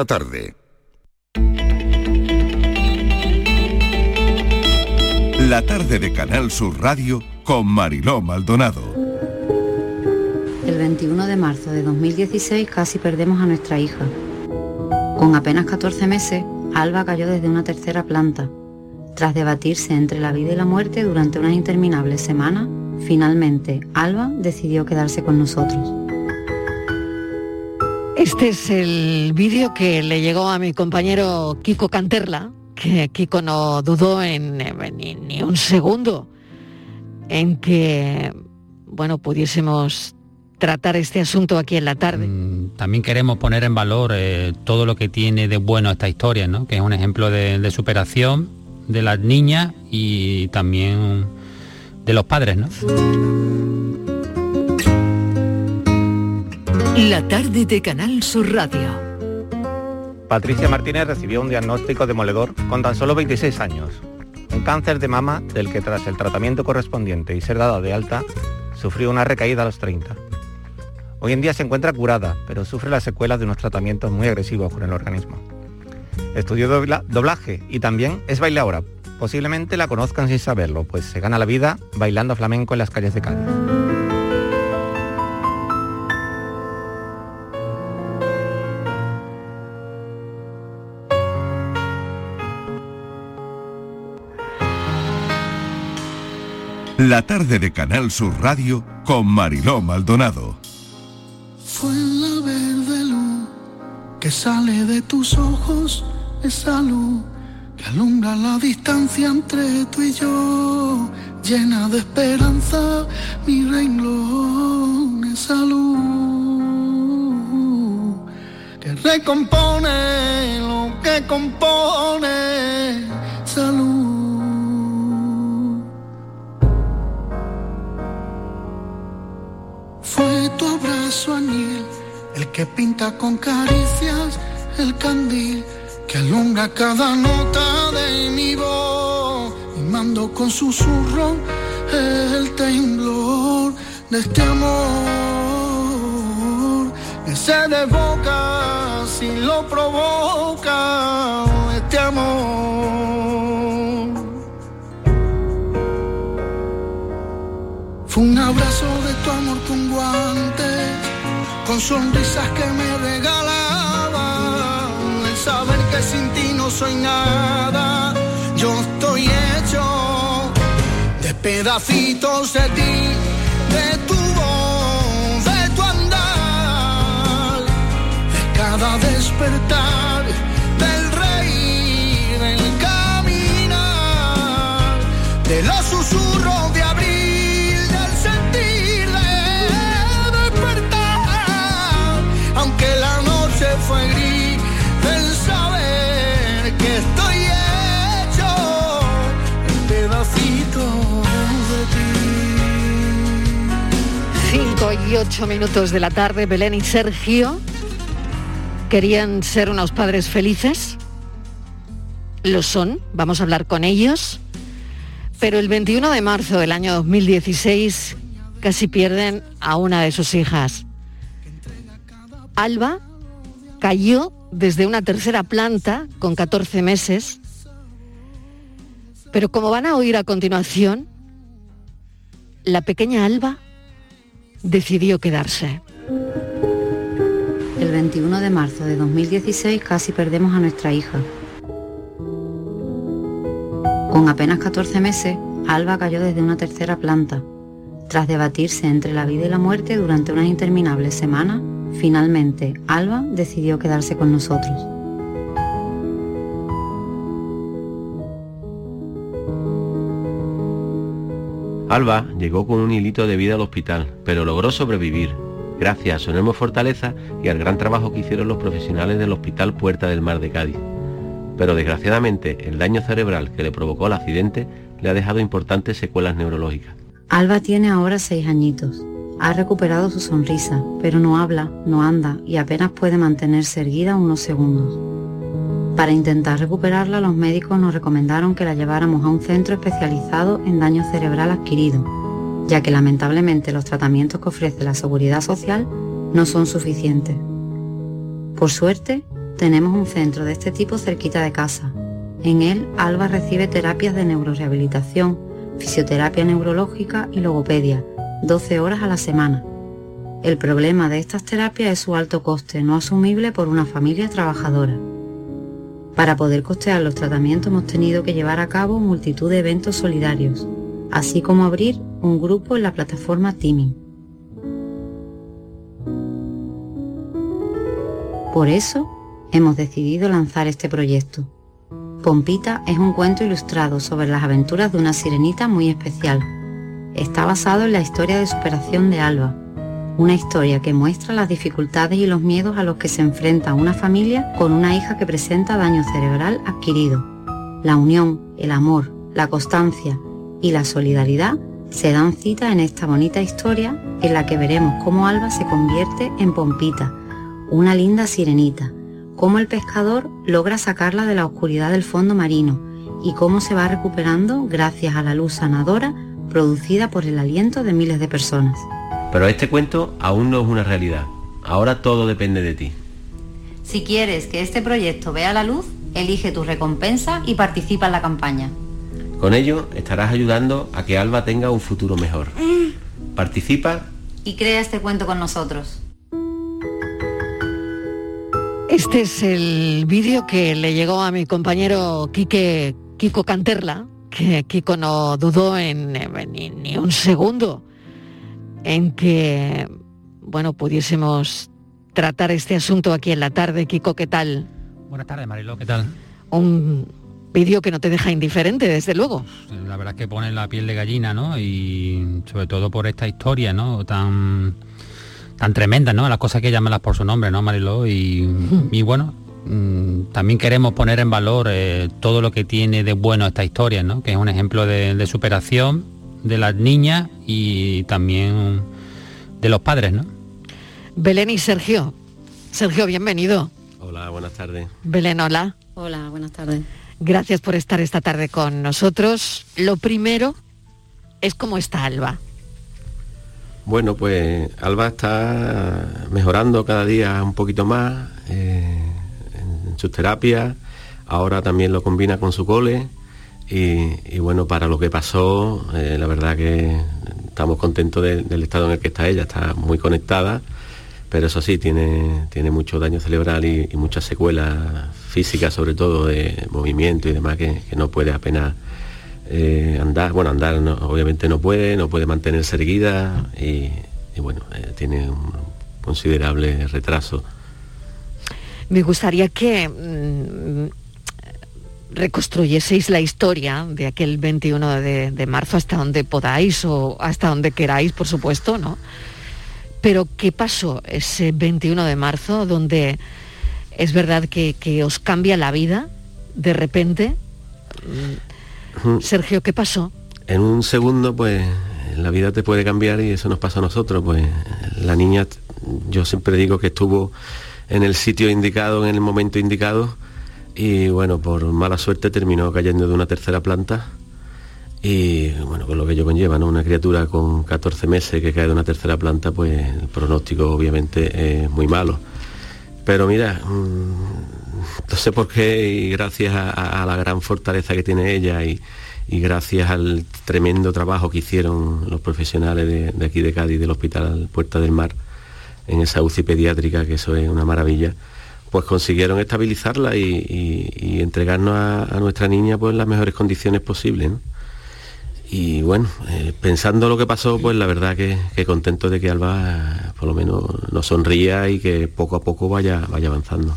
La tarde. La tarde de Canal Sur Radio con Mariló Maldonado. El 21 de marzo de 2016 casi perdemos a nuestra hija. Con apenas 14 meses, Alba cayó desde una tercera planta. Tras debatirse entre la vida y la muerte durante unas interminables semanas, finalmente Alba decidió quedarse con nosotros. Este es el vídeo que le llegó a mi compañero Kiko Canterla, que Kiko no dudó en, ni, un segundo en que bueno pudiésemos tratar este asunto aquí en la tarde. Mm, también queremos poner en valor eh, todo lo que tiene de bueno esta historia, ¿no? que es un ejemplo de, superación de las niñas y también de los padres. ¿no? La tarde de Canal Sur Radio. Patricia Martínez recibió un diagnóstico demoledor con tan solo 26 años. Un cáncer de mama del que tras el tratamiento correspondiente y ser dada de alta, sufrió una recaída a los 30. Hoy en día se encuentra curada, pero sufre las secuelas de unos tratamientos muy agresivos con el organismo. Estudió doblaje y también es bailaora. Posiblemente la conozcan sin saberlo, pues se gana la vida bailando flamenco en las calles de Cádiz. La tarde de Canal Sur Radio con Mariló Maldonado. Fue la verde luz que sale de tus ojos, esa luz que alumbra la distancia entre tú y yo, llena de esperanza mi renglón, esa luz que recompone lo que compone, abrazo añil, el que pinta con caricias el candil que alumbra cada nota de mi voz y mando con susurro el temblor de este amor que se desboca si lo provoca este amor. Fue un abrazo de tu amor con guante, con sonrisas que me regalaban, el saber que sin ti no soy nada, yo estoy hecho de pedacitos de ti, de tu voz, de tu andar, de cada despertar, del reír, del caminar, de los susurros de Cinco y ocho minutos de la tarde, Belén y Sergio querían ser unos padres felices. Lo son, vamos a hablar con ellos. Pero el 21 de marzo del año 2016 casi pierden a una de sus hijas. Alba cayó desde una tercera planta con 14 meses, pero como van a oír a continuación, la pequeña Alba decidió quedarse. El 21 de marzo de 2016 casi perdemos a nuestra hija. Con apenas 14 meses, Alba cayó desde una tercera planta. Tras debatirse entre la vida y la muerte durante unas interminables semanas, Finalmente, Alba decidió quedarse con nosotros. Alba llegó con un hilito de vida al hospital, pero logró sobrevivir, gracias a su enorme fortaleza y al gran trabajo que hicieron los profesionales del Hospital Puerta del Mar de Cádiz. Pero desgraciadamente, el daño cerebral que le provocó el accidente le ha dejado importantes secuelas neurológicas. Alba tiene ahora seis añitos. Ha recuperado su sonrisa, pero no habla, no anda y apenas puede mantenerse erguida unos segundos. Para intentar recuperarla, los médicos nos recomendaron que la lleváramos a un centro especializado en daño cerebral adquirido, ya que lamentablemente los tratamientos que ofrece la seguridad social no son suficientes. Por suerte, Tenemos un centro de este tipo cerquita de casa. En él, Alba recibe terapias de neurorehabilitación, fisioterapia neurológica y logopedia, 12 horas a la semana. El problema de estas terapias es su alto coste, no asumible por una familia trabajadora. Para poder costear los tratamientos hemos tenido que llevar a cabo multitud de eventos solidarios, así como abrir un grupo en la plataforma Teaming. Por eso hemos decidido lanzar este proyecto. Pompita es un cuento ilustrado sobre las aventuras de una sirenita muy especial. Está basado en la historia de superación de Alba, una historia que muestra las dificultades y los miedos a los que se enfrenta una familia con una hija que presenta daño cerebral adquirido. La unión, el amor, la constancia y la solidaridad se dan cita en esta bonita historia en la que veremos cómo Alba se convierte en Pompita, una linda sirenita, cómo el pescador logra sacarla de la oscuridad del fondo marino y cómo se va recuperando gracias a la luz sanadora producida por el aliento de miles de personas. Pero este cuento aún no es una realidad. Ahora todo depende de ti. Si quieres que este proyecto vea la luz, elige tu recompensa y participa en la campaña. Con ello estarás ayudando a que Alba tenga un futuro mejor. Participa y crea este cuento con nosotros. Este es el vídeo que le llegó a mi compañero Quique, Kiko Canterla, que Kiko no dudó en, ni, ni un segundo en que, bueno, pudiésemos tratar este asunto aquí en la tarde. Kiko, ¿qué tal? Buenas tardes, Marilo, ¿qué tal? Un vídeo que no te deja indiferente, desde luego. La verdad es que pone la piel de gallina, ¿no? Y sobre todo por esta historia, ¿no? Tan, tan tremenda, ¿no? Las cosas que llamarlas por su nombre, ¿no, Marilo? Y, y bueno, también queremos poner en valor eh, todo lo que tiene de bueno esta historia, ¿no? Que es un ejemplo de, de superación de las niñas y también de los padres, ¿no? Belén y Sergio. Sergio, bienvenido. Hola, buenas tardes. Belén, hola. Hola, buenas tardes. Gracias por estar esta tarde con nosotros. Lo primero es cómo está Alba. Bueno, pues Alba está mejorando cada día un poquito más eh, sus terapias. Ahora también lo combina con su cole. Y, bueno, para lo que pasó, eh, la verdad que estamos contentos del estado en el que está ella. Está muy conectada, pero eso sí, tiene, tiene mucho daño cerebral y, muchas secuelas físicas, sobre todo de movimiento y demás, que, no puede apenas eh, andar. Bueno, andar obviamente no puede, no puede mantenerse erguida y, bueno, eh, tiene un considerable retraso. Me gustaría que mm, reconstruyeseis la historia de aquel 21 de, de, marzo hasta donde podáis o hasta donde queráis, por supuesto, ¿no? Pero ¿qué pasó ese 21 de marzo donde es verdad que, que os cambia la vida de repente? Sergio, ¿qué pasó? En un segundo, pues la vida te puede cambiar y eso nos pasa a nosotros. Pues la niña, yo siempre digo que estuvo en el sitio indicado, en el momento indicado, y bueno, por mala suerte terminó cayendo de una tercera planta y bueno, con lo que ello conlleva, ¿no? Una criatura con 14 meses que cae de una tercera planta, pues el pronóstico obviamente es muy malo. Pero mira, mm, no sé por qué y gracias a, la gran fortaleza que tiene ella y, gracias al tremendo trabajo que hicieron los profesionales de, de aquí de Cádiz, del Hospital Puerta del Mar, en esa UCI pediátrica, que eso es una maravilla, pues consiguieron estabilizarla y, entregarnos a, nuestra niña pues en las mejores condiciones posibles. Y bueno, eh, pensando lo que pasó, pues la verdad que, contento de que Alba por lo menos nos sonría y que poco a poco vaya, vaya avanzando.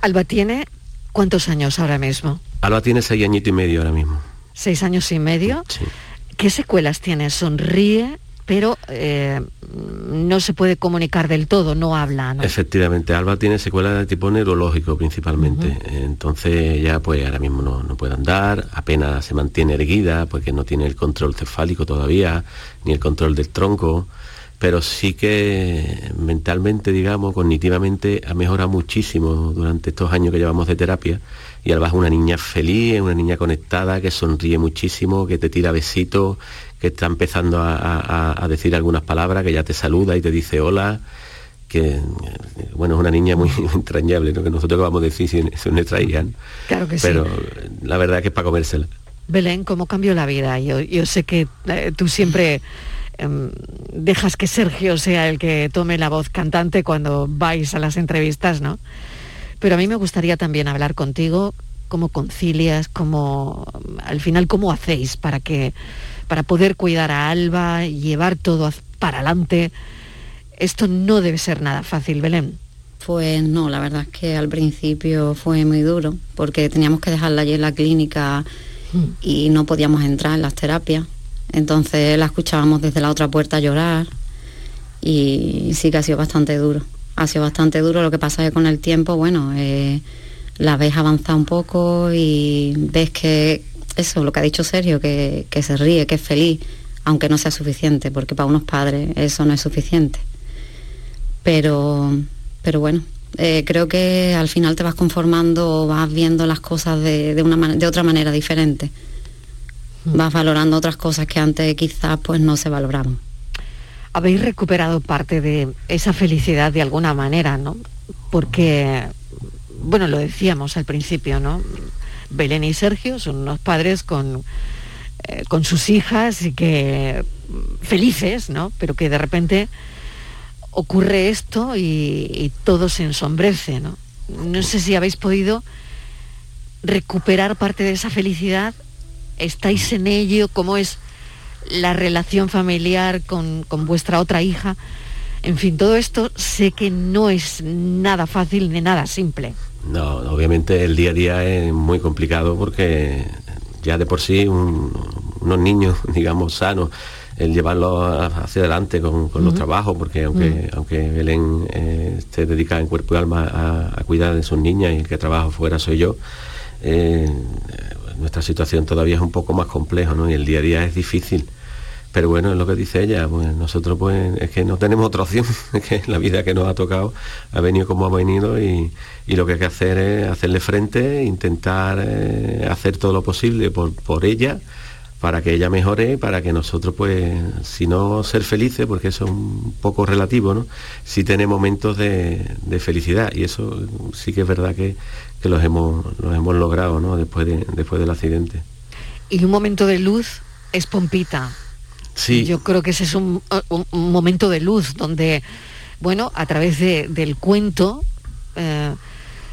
Alba tiene cuántos años ahora mismo? Alba tiene seis añitos y medio ahora mismo. ¿Seis años y medio? Sí. ¿Qué secuelas tiene? ¿Sonríe? Pero eh, no se puede comunicar del todo, no habla. Efectivamente, Alba tiene secuelas de tipo neurológico principalmente, entonces ya pues ahora mismo no, no, puede andar, apenas se mantiene erguida porque no tiene el control cefálico todavía, ni el control del tronco, pero sí que mentalmente, digamos, cognitivamente ha mejorado muchísimo durante estos años que llevamos de terapia. Y Alba es una niña feliz, una niña conectada, que sonríe muchísimo, que te tira besitos, que está empezando a, decir algunas palabras, que ya te saluda y te dice hola, que bueno, es una niña muy entrañable, ¿no? que nosotros vamos a decir si es nuestra hija, Claro que pero sí. la verdad que es para comérsela. Belén, ¿cómo cambió la vida? Yo, yo sé que eh, tú siempre em, dejas que Sergio sea el que tome la voz cantante cuando vais a las entrevistas, ¿no? Pero a mí me gustaría también hablar contigo, cómo concilias, cómo, al final, cómo hacéis para que, para poder cuidar a Alba, llevar todo para adelante. Esto no debe ser nada fácil, Belén. Pues no, la verdad es que al principio fue muy duro, porque teníamos que dejarla allí en la clínica y no podíamos entrar en las terapias. Entonces la escuchábamos desde la otra puerta llorar y sí que ha sido bastante duro. Ha sido bastante duro, lo que pasa es que con el tiempo, bueno, eh, la ves avanzar un poco y ves que eso, lo que ha dicho Sergio, que, que se ríe, que es feliz, aunque no sea suficiente, porque para unos padres eso no es suficiente. Pero pero bueno eh, creo que al final te vas conformando vas viendo las cosas de, de una de otra manera diferente. Vas valorando otras cosas que antes quizás pues no se valoraban. Habéis recuperado parte de esa felicidad de alguna manera, ¿no? Porque, bueno, lo decíamos al principio, ¿no? Belén y Sergio son unos padres con, eh, con sus hijas y que mm, felices, ¿no? Pero que de repente ocurre esto y, y todo se ensombrece, ¿no? No sé si habéis podido recuperar parte de esa felicidad. ¿Estáis en ello? ¿Cómo es la relación familiar con, con vuestra otra hija? En fin, todo esto sé que no es nada fácil ni nada simple. No, obviamente el día a día es muy complicado porque ya de por sí un- unos niños, digamos, sanos, el llevarlos hacia adelante con, con los trabajos, porque aunque, aunque Belén eh, esté dedicada en cuerpo y alma a, a cuidar de sus niñas y el que trabaja fuera soy yo, eh, nuestra situación todavía es un poco más compleja, ¿no? Y el día a día es difícil. Pero bueno, es lo que dice ella, pues nosotros pues es que no tenemos otra opción, es que la vida que nos ha tocado ha venido como ha venido y, y lo que hay que hacer es hacerle frente, intentar eh, hacer todo lo posible por, por ella, para que ella mejore, para que nosotros pues, si no ser felices, porque eso es un poco relativo, ¿no? Sí tener momentos de, de felicidad y eso sí que es verdad que, que los hemos, los hemos logrado, ¿no? Después, de, después del accidente. Y un momento de luz es Pompita. Sí. Yo creo que ese es un, un- un momento de luz donde, bueno, a través de- del cuento eh,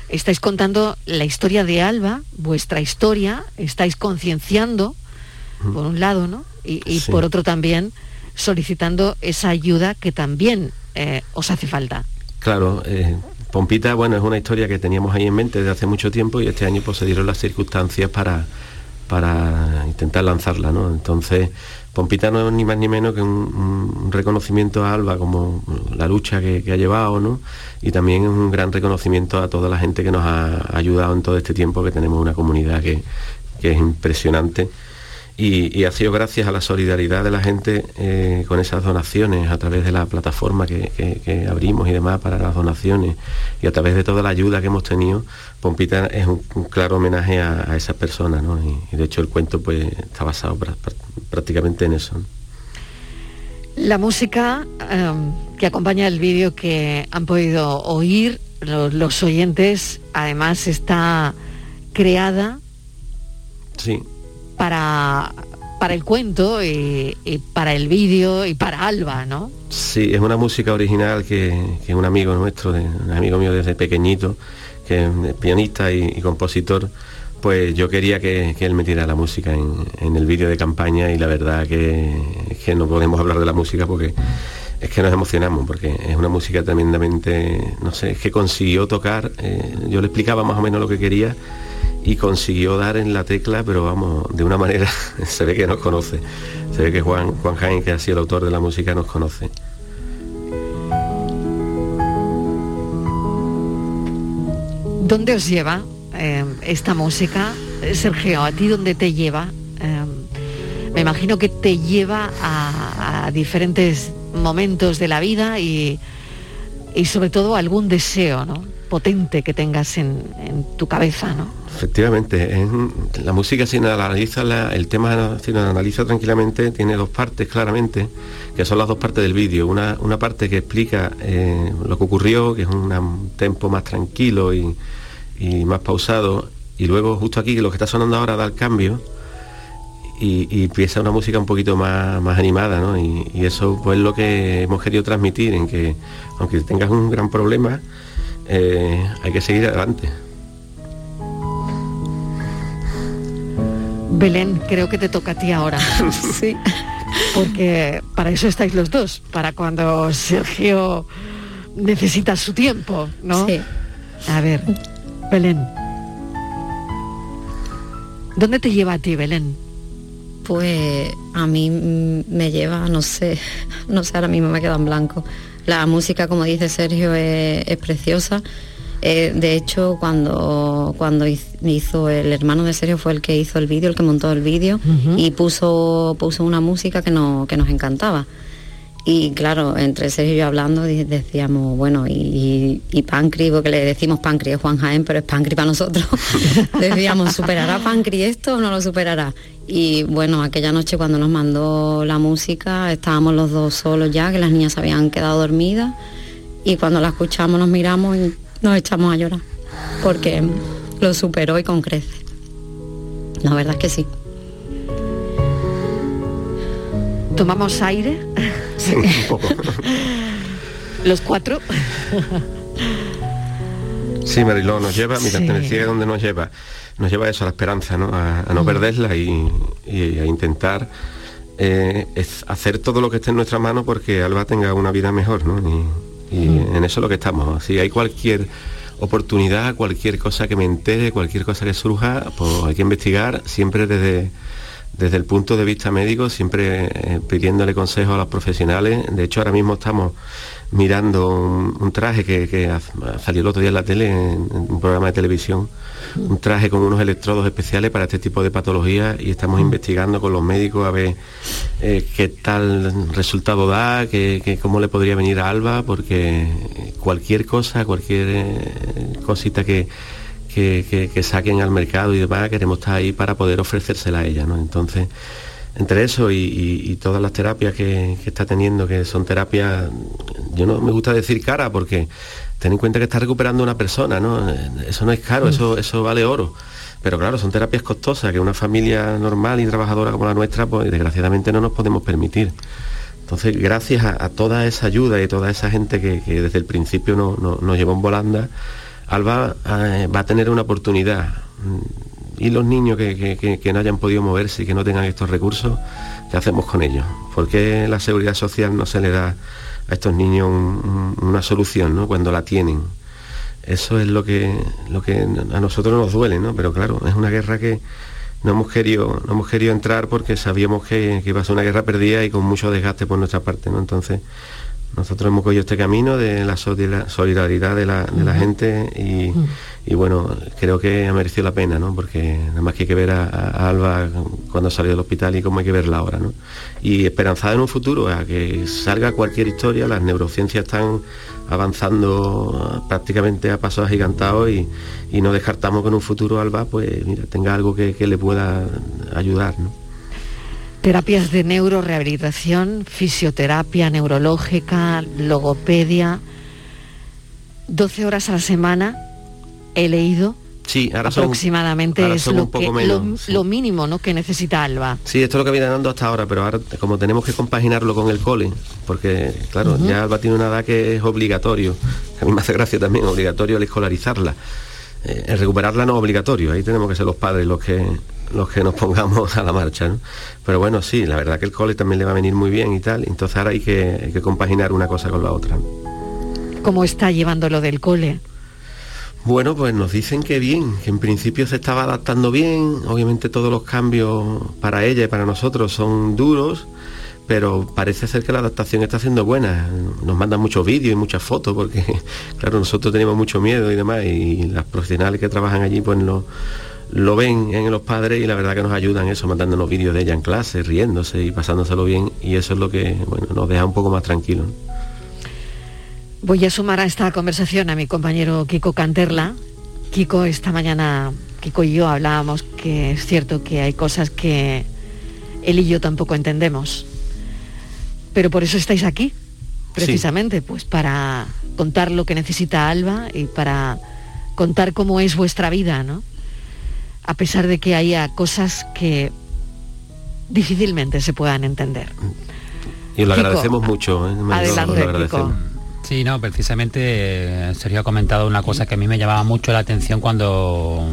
estáis contando la historia de Alba, vuestra historia, estáis concienciando, por un lado, ¿no? Y, y Sí. por otro también solicitando esa ayuda que también eh, os hace falta. Claro, eh, Pompita, bueno, es una historia que teníamos ahí en mente desde hace mucho tiempo y este año pues se dieron las circunstancias para, para intentar lanzarla, ¿no? Entonces, Pompita no es ni más ni menos que un, reconocimiento a Alba como la lucha que, ha llevado, ¿no? Y también es un gran reconocimiento a toda la gente que nos ha ayudado en todo este tiempo, que tenemos una comunidad que es impresionante. Y, y ha sido gracias a la solidaridad de la gente eh, con esas donaciones, a través de la plataforma que, que- que abrimos y demás para las donaciones, y a través de toda la ayuda que hemos tenido, Pompita es un, un claro homenaje a, a esas personas, ¿no? Y, y de hecho el cuento pues está basado prá- prá- prácticamente en eso. ¿no? La música em, que acompaña el vídeo que han podido oír lo- los oyentes, además está creada Sí, para, para el cuento y, para el vídeo y para Alba, ¿no? Sí, es una música original que, que un amigo nuestro, un amigo mío desde pequeñito, que es pianista y, compositor, pues yo quería que, que él metiera la música en, en el vídeo de campaña y la verdad que, que no podemos hablar de la música porque es que nos emocionamos, porque es una música tremendamente, no sé, es que consiguió tocar, eh, yo le explicaba más o menos lo que quería y consiguió dar en la tecla, pero vamos, de una manera, se ve que nos conoce, se ve que Juan, Juan Jaén, que ha sido el autor de la música, nos conoce. ¿Dónde os lleva eh, esta música? Sergio, ¿a ti dónde te lleva? Eh, me imagino que te lleva a, a diferentes momentos de la vida y, y sobre todo algún deseo, ¿no? Potente que tengas en, tu cabeza, ¿no? Efectivamente, la música si analiza el tema si analiza tranquilamente tiene dos partes claramente, que son las dos partes del vídeo. Una, una parte que explica eh, lo que ocurrió, que es un tempo más tranquilo y, y más pausado, y luego justo aquí lo que está sonando ahora da el cambio y, empieza una música un poquito más, más animada, ¿no? Y, eso pues es lo que hemos querido transmitir, en que aunque tengas un gran problema, eh, hay que seguir adelante. Belén, creo que te toca a ti ahora. sí. Porque para eso estáis los dos, para cuando Sergio necesita su tiempo, ¿no? Sí. A ver, Belén. ¿Dónde te lleva a ti, Belén? Pues a mí me lleva, no sé, no sé, ahora mismo me queda en blanco. La música, como dice Sergio, es, preciosa. Eh, de hecho, cuando, cuando hizo el hermano de Sergio fue el que hizo el vídeo, el que montó el vídeo y puso, puso una música que, que nos encantaba. Y claro, entre Sergio y yo hablando decíamos, bueno, y, y, Pancri, porque le decimos Pancri, es Juan Jaén, pero es Pancri para nosotros. decíamos, ¿superará Pancri esto o no lo superará? Y bueno, aquella noche cuando nos mandó la música, estábamos los dos solos ya, que las niñas habían quedado dormidas. Y cuando la escuchamos nos miramos y nos echamos a llorar. Porque lo superó y con crece. La verdad es que sí. ¿Tomamos aire? Sí, un poco. Los cuatro. Sí, Mariló, nos lleva, mira, te decía dónde nos lleva. Nos lleva eso, a la esperanza, ¿no? A, no mm. perderla y, a intentar eh, hacer todo lo que esté en nuestra mano porque Alba tenga una vida mejor, ¿no? Y, mm. en eso es lo que estamos. Si hay cualquier oportunidad, cualquier cosa que me entere, cualquier cosa que surja, pues hay que investigar siempre desde desde el punto de vista médico, siempre eh, pidiéndole consejo a los profesionales. De hecho, ahora mismo estamos mirando un, traje que, salió el otro día en la tele, en, un programa de televisión, un traje con unos electrodos especiales para este tipo de patologías y estamos investigando con los médicos a ver eh, qué tal resultado da, que, cómo le podría venir a Alba, porque cualquier cosa, cualquier eh, cosita que que, saquen al mercado y demás, queremos estar ahí para poder ofrecérsela a ella. ¿no? Entonces, entre eso y, todas las terapias que, está teniendo, que son terapias, yo no me gusta decir cara porque ten en cuenta que está recuperando una persona, ¿no? Eso no es caro, mm. eso, eso vale oro. Pero claro, son terapias costosas que una familia normal y trabajadora como la nuestra, pues desgraciadamente no nos podemos permitir. Entonces, gracias a, toda esa ayuda y toda esa gente que, desde el principio nos llevó en volanda, Alba eh, va a tener una oportunidad. Y los niños que, no hayan podido moverse y que no tengan estos recursos, ¿qué hacemos con ellos? ¿Por qué la seguridad social no se le da a estos niños una solución cuando la tienen? Eso es lo que, lo que a nosotros nos duele, ¿no? Pero claro, es una guerra que no hemos querido, no hemos querido entrar porque sabíamos que, que iba a ser una guerra perdida y con mucho desgaste por nuestra parte, ¿no? Entonces, nosotros hemos cogido este camino de la solidaridad de la, gente y, bueno, creo que ha merecido la pena, ¿no? Porque nada más que hay que ver a, Alba cuando salió del hospital y cómo hay que verla ahora, ¿no? Y esperanzada en un futuro, a que salga cualquier historia, las neurociencias están avanzando prácticamente a pasos agigantados y, y no descartamos que en un futuro Alba pues mira, tenga algo que, que le pueda ayudar, ¿no? Terapias de neurorehabilitación, fisioterapia neurológica, logopedia, 12 horas a la semana, he leído. Sí, ahora aproximadamente es lo, lo, mínimo ¿no? que necesita Alba. Sí, esto es lo que viene dando hasta ahora, pero ahora como tenemos que compaginarlo con el cole, porque claro, ya Alba tiene una edad que es obligatorio, a mí me hace gracia también, obligatorio el escolarizarla. Eh, el recuperarla no es obligatorio, ahí tenemos que ser los padres los que los que nos pongamos a la marcha. Pero bueno, sí, la verdad que el cole también le va a venir muy bien y tal, entonces ahora hay que, que compaginar una cosa con la otra. ¿Cómo está llevando lo del cole? Bueno, pues nos dicen que bien, que en principio se estaba adaptando bien, obviamente todos los cambios para ella y para nosotros son duros, pero parece ser que la adaptación está siendo buena. Nos mandan muchos vídeos y muchas fotos porque, claro, nosotros tenemos mucho miedo y demás y las profesionales que trabajan allí pues no lo ven en los padres y la verdad que nos ayudan eso, mandándonos vídeos de ella en clase, riéndose y pasándoselo bien y eso es lo que bueno, nos deja un poco más tranquilos. Voy a sumar a esta conversación a mi compañero Kiko Canterla. Kiko, esta mañana, Kiko y yo hablábamos que es cierto que hay cosas que él y yo tampoco entendemos. Pero por eso estáis aquí, precisamente, pues para contar lo que necesita Alba y para contar cómo es vuestra vida, ¿no? A pesar de que haya cosas que difícilmente se puedan entender. Y lo agradecemos mucho. ¿eh? Adelante, Sí, no, precisamente eh, Sergio ha comentado una cosa que a mí me llamaba mucho la atención cuando,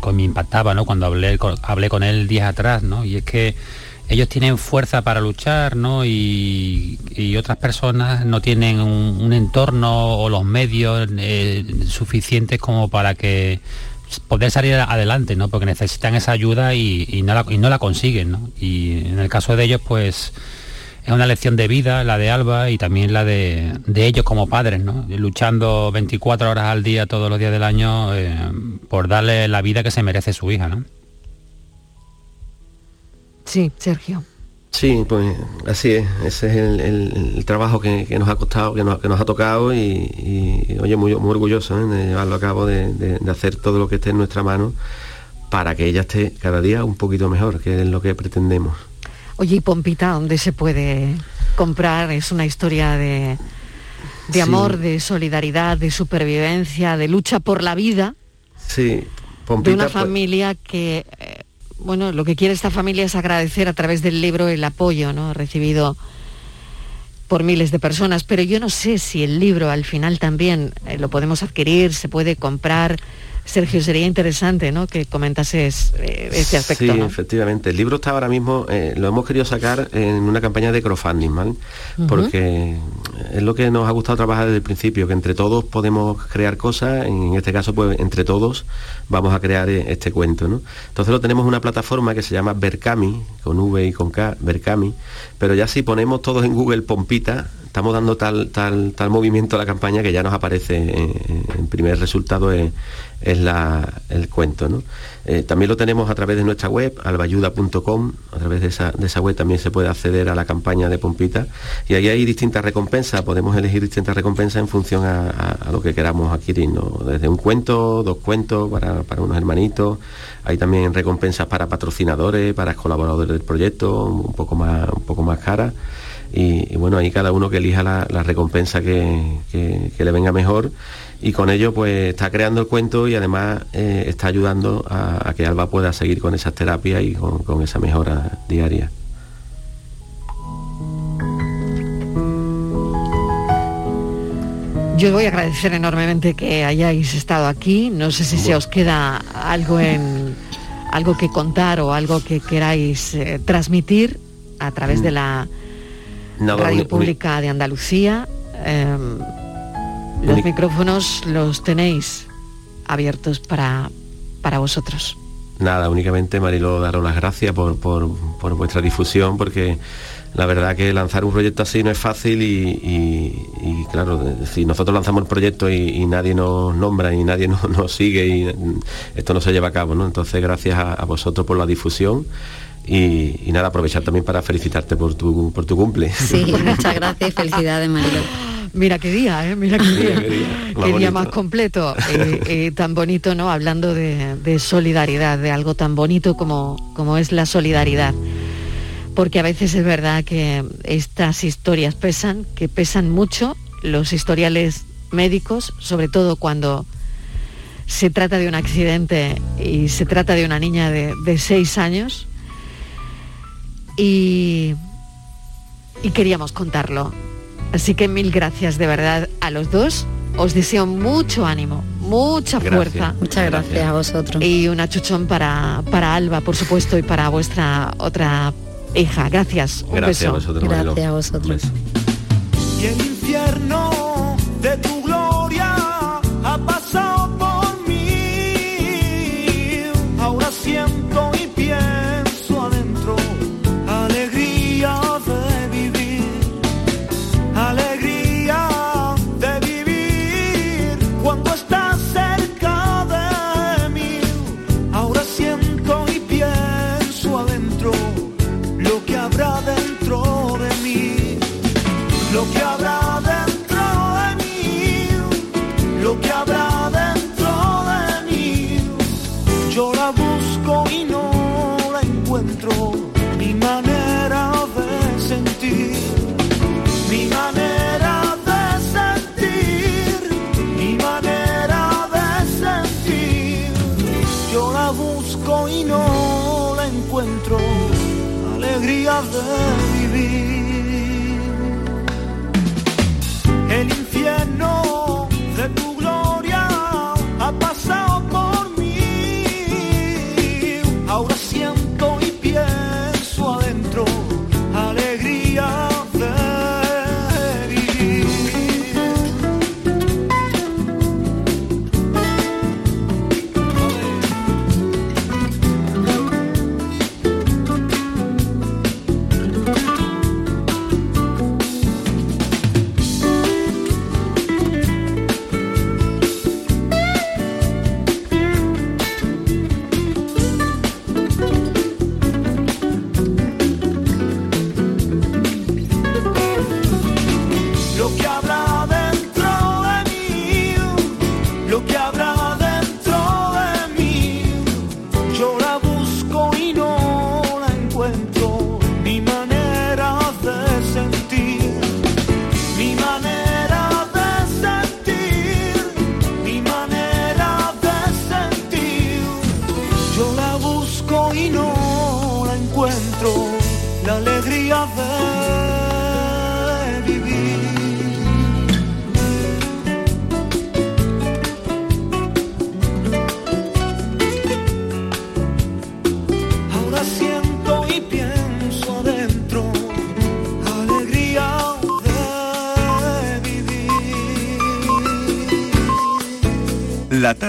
o me impactaba, ¿no? Cuando hablé, hablé con él días atrás, ¿no? Y es que ellos tienen fuerza para luchar, ¿no? Y, otras personas no tienen un, entorno o los medios eh, suficientes como para que poder salir adelante, ¿no? Porque necesitan esa ayuda y, no, la, consiguen. Y en el caso de ellos, pues es una lección de vida, la de Alba y también la de, ellos como padres, ¿no? luchando 24 horas al día todos los días del año eh, por darle la vida que se merece su hija. ¿no? Sí, Sergio. Sí, pues así es, ese es el, trabajo que, nos ha costado, que nos, ha tocado y, oye, muy, muy orgulloso ¿eh? de llevarlo a cabo, de hacer todo lo que esté en nuestra mano para que ella esté cada día un poquito mejor, que es lo que pretendemos. Oye, ¿y Pompita dónde se puede comprar? Es una historia de, de amor, de solidaridad, de supervivencia, de lucha por la vida. Sí, Pompita, de una pues familia que, eh, bueno, lo que quiere esta familia es agradecer a través del libro el apoyo ¿no? recibido por miles de personas, pero yo no sé si el libro al final también eh, lo podemos adquirir, se puede comprar, Sergio, sería interesante ¿no? que comentases eh, este aspecto. Sí, efectivamente. El libro está ahora mismo, eh, lo hemos querido sacar en una campaña de crowdfunding, ¿vale? Porque es lo que nos ha gustado trabajar desde el principio, que entre todos podemos crear cosas, en este caso, pues entre todos vamos a crear eh, este cuento, ¿no? Entonces lo tenemos en una plataforma que se llama Berkami, con V y con K, Berkami, pero ya si ponemos todos en Google Pompita, estamos dando tal, tal, tal movimiento a la campaña que ya nos aparece en, primer resultado es, el cuento. ¿no? Eh, también lo tenemos a través de nuestra web, albayuda.com, a través de esa, de esa, web también se puede acceder a la campaña de Pompita y ahí hay distintas recompensas, podemos elegir distintas recompensas en función a, lo que queramos adquirir, ¿no? desde un cuento, dos cuentos para, para unos hermanitos, hay también recompensas para patrocinadores, para colaboradores del proyecto, un poco más, un poco más caras y, bueno, ahí cada uno que elija la, recompensa que, le venga mejor y con ello pues está creando el cuento y además eh, está ayudando a, que Alba pueda seguir con esas terapias y con, esa mejora diaria. Yo voy a agradecer enormemente que hayáis estado aquí. No sé si se os queda algo en algo que contar o algo que queráis eh, transmitir a través de mm. la Radio Pública de Andalucía. Em, los micrófonos los tenéis abiertos para, para vosotros. Nada, únicamente Marilo, daros las gracias por, vuestra difusión, porque la verdad que lanzar un proyecto así no es fácil y, claro, si nosotros lanzamos el proyecto y, nadie nos nombra y nadie nos, sigue y esto no se lleva a cabo, ¿no? Entonces gracias a vosotros por la difusión y, nada, aprovechar también para felicitarte por tu, por tu cumple. Sí, muchas gracias y felicidades, Mario. Mira qué día, ¿eh? Mira qué día. qué día, más completo. Eh, eh, tan bonito, ¿no? Hablando de, solidaridad, de algo tan bonito como, como es la solidaridad. Porque a veces es verdad que estas historias pesan, que pesan mucho los historiales médicos, sobre todo cuando se trata de un accidente y se trata de una niña de, de seis años y, queríamos contarlo. Así que mil gracias de verdad a los dos. Os deseo mucho ánimo, mucha fuerza. Muchas gracias a vosotros. Y un achuchón para, para Alba, por supuesto, y para vuestra otra hija. Gracias. Un gracias beso. A vosotros, gracias a vosotros. Y el infierno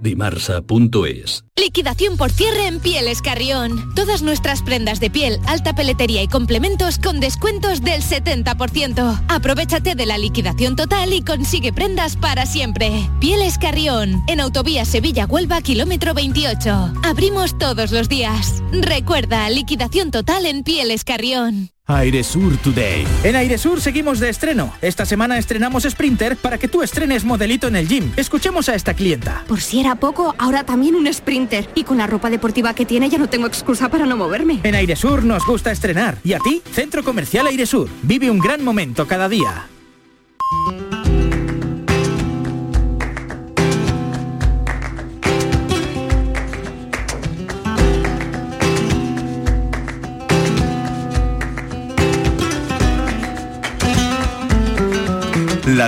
Dimarsa.es Liquidación por cierre en Pieles Carrión. Todas nuestras prendas de piel, alta peletería y complementos con descuentos del 70%. Aprovechate de la liquidación total y consigue prendas para siempre. Pieles Carrión, en Autovía Sevilla-Huelva, kilómetro 28. Abrimos todos los días. Recuerda, liquidación total en Pieles Carrión. Airesur Today. En Airesur seguimos de estreno. Esta semana estrenamos Sprinter para que tú estrenes modelito en el gym. Escuchemos a esta clienta. Por si era poco, ahora también un Sprinter. Y con la ropa deportiva que tiene ya no tengo excusa para no moverme. En Airesur nos gusta estrenar. ¿Y a ti? Centro Comercial Airesur. Vive un gran momento cada día.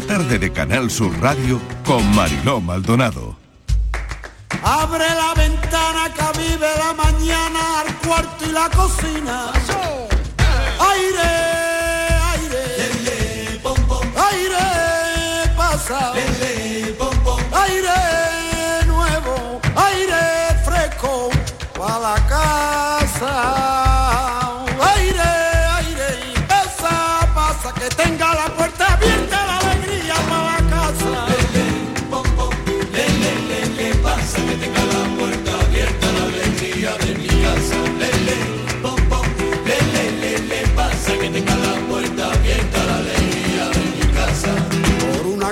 Tarde de Canal Sur Radio con Mariló Maldonado. Abre la ventana que vive la mañana al cuarto y la cocina. Aire, aire, aire pasa.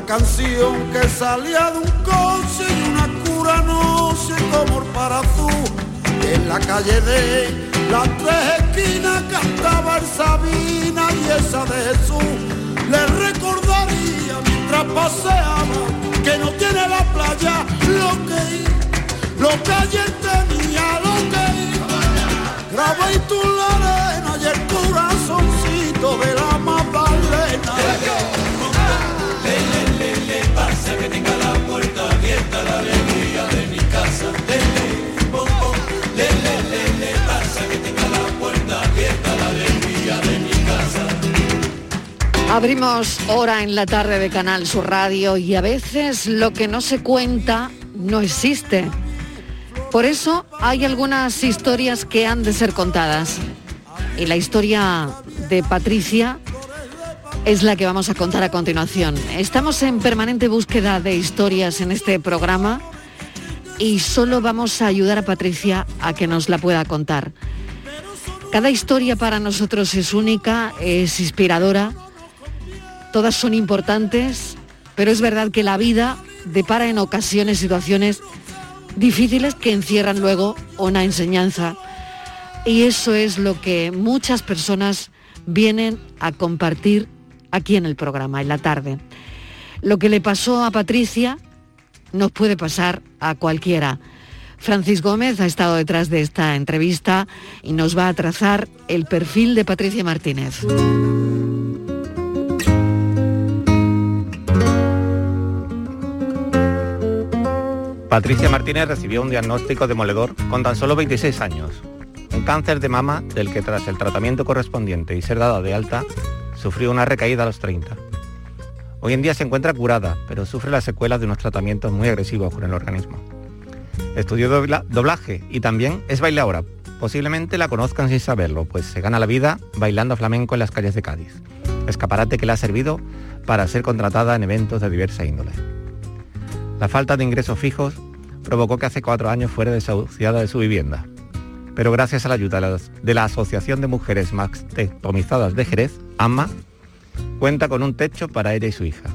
Canción que salía de un coche y una cura no sé cómo para tú. En la calle de las tres esquinas cantaba el Sabina y esa de Jesús. Le recordaría mientras paseaba que no tiene la playa lo que lo que ayer tenía, lo que graba y tú la arena y el corazoncito de la Magdalena. Abrimos hora en la tarde de Canal Sur Radio y a veces lo que no se cuenta no existe. Por eso hay algunas historias que han de ser contadas. Y la historia de Patricia es la que vamos a contar a continuación. Estamos en permanente búsqueda de historias en este programa y solo vamos a ayudar a Patricia a que nos la pueda contar. Cada historia para nosotros es única, es inspiradora, todas son importantes, pero es verdad que la vida depara en ocasiones situaciones difíciles que encierran luego una enseñanza. Y eso es lo que muchas personas vienen a compartir aquí en el programa, en la tarde. Lo que le pasó a Patricia nos puede pasar a cualquiera. Francis Gómez ha estado detrás de esta entrevista y nos va a trazar el perfil de Patricia Martínez. Patricia Martínez recibió un diagnóstico demoledor con tan solo 26 años. Un cáncer de mama del que tras el tratamiento correspondiente y ser dada de alta, sufrió una recaída a los 30. Hoy en día se encuentra curada, pero sufre las secuelas de unos tratamientos muy agresivos con el organismo. Estudió dobla- doblaje y también es bailadora. Posiblemente la conozcan sin saberlo, pues se gana la vida bailando flamenco en las calles de Cádiz. Escaparate que le ha servido para ser contratada en eventos de diversa índole. La falta de ingresos fijos provocó que hace cuatro años fuera desahuciada de su vivienda. Pero gracias a la ayuda de la Asociación de Mujeres Mastectomizadas de Jerez, AMA, cuenta con un techo para ella y su hija.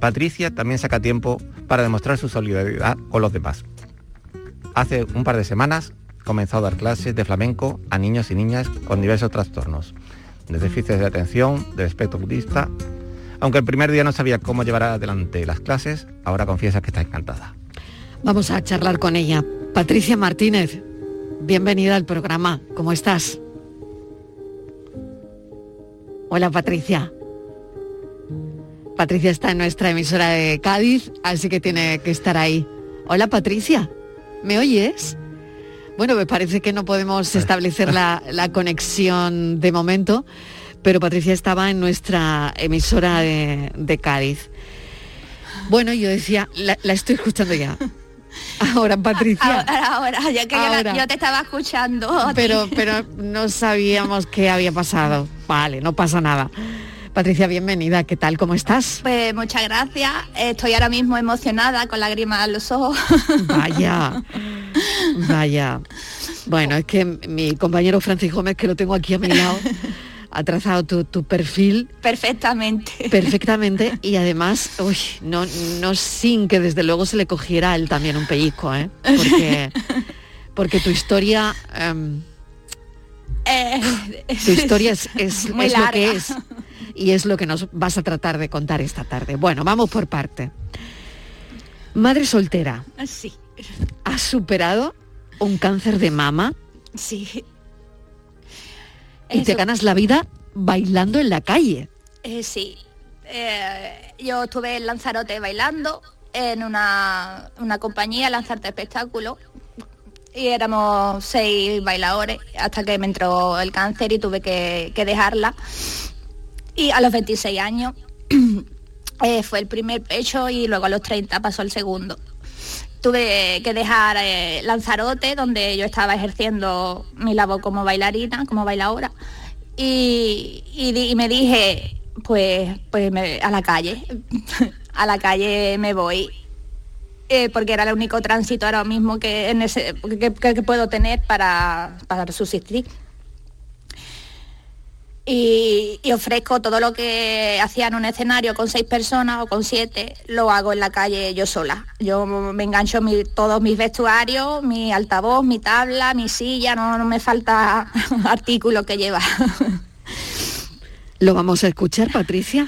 Patricia también saca tiempo para demostrar su solidaridad con los demás. Hace un par de semanas comenzó a dar clases de flamenco a niños y niñas con diversos trastornos, de déficits de atención, del espectro autista. Aunque el primer día no sabía cómo llevar adelante las clases, ahora confiesa que está encantada. Vamos a charlar con ella. Patricia Martínez, bienvenida al programa. ¿Cómo estás? Hola Patricia. Patricia está en nuestra emisora de Cádiz, así que tiene que estar ahí. Hola Patricia, ¿me oyes? Bueno, me parece que no podemos establecer la, la conexión de momento, pero Patricia estaba en nuestra emisora de, de Cádiz. Bueno, yo decía, la, la estoy escuchando ya. Ahora, Patricia. Ahora, ahora, ya que yo, la- Ahora. yo te estaba escuchando. Pero, pero no sabíamos qué había pasado. Vale, no pasa nada. Patricia, bienvenida. ¿Qué tal? ¿Cómo estás? Pues muchas gracias. Estoy ahora mismo emocionada con lágrimas en los ojos. Vaya, vaya. Bueno, es que mi compañero Francis Gómez, que lo tengo aquí a mi lado, ha trazado tu, tu perfil Perfectamente. perfectamente y además, uy, no, no sin que desde luego se le cogiera a él también un pellizco, ¿eh? Porque, porque tu historia... em, Eh, tu historia es, es- Muy es lo que es y es lo que nos vas a tratar de contar esta tarde. Bueno, vamos por parte. Madre soltera, Sí, ¿has superado un cáncer de mama sí. Y te ganas la vida bailando en la calle? Eh, sí. Eh, yo estuve en Lanzarote bailando en una, una compañía, Lanzarte Espectáculo, y éramos seis bailadores hasta que me entró el cáncer y tuve que, que dejarla. Y a los 26 años eh, fue el primer pecho y luego a los 30 pasó el segundo. Tuve que dejar eh, Lanzarote, donde yo estaba ejerciendo mi labor como bailarina, como bailadora, y, y me dije, pues, pues a la calle, a la calle me voy, eh, porque era el único tránsito ahora mismo que, que- que puedo tener para, para subsistir. Y, y ofrezco todo lo que hacía en un escenario con seis personas o con siete, lo hago en la calle yo sola. Yo me engancho mi- todos mis vestuarios, mi altavoz, mi tabla, mi silla, no, no me falta artículo que lleva. ¿Lo vamos a escuchar, Patricia?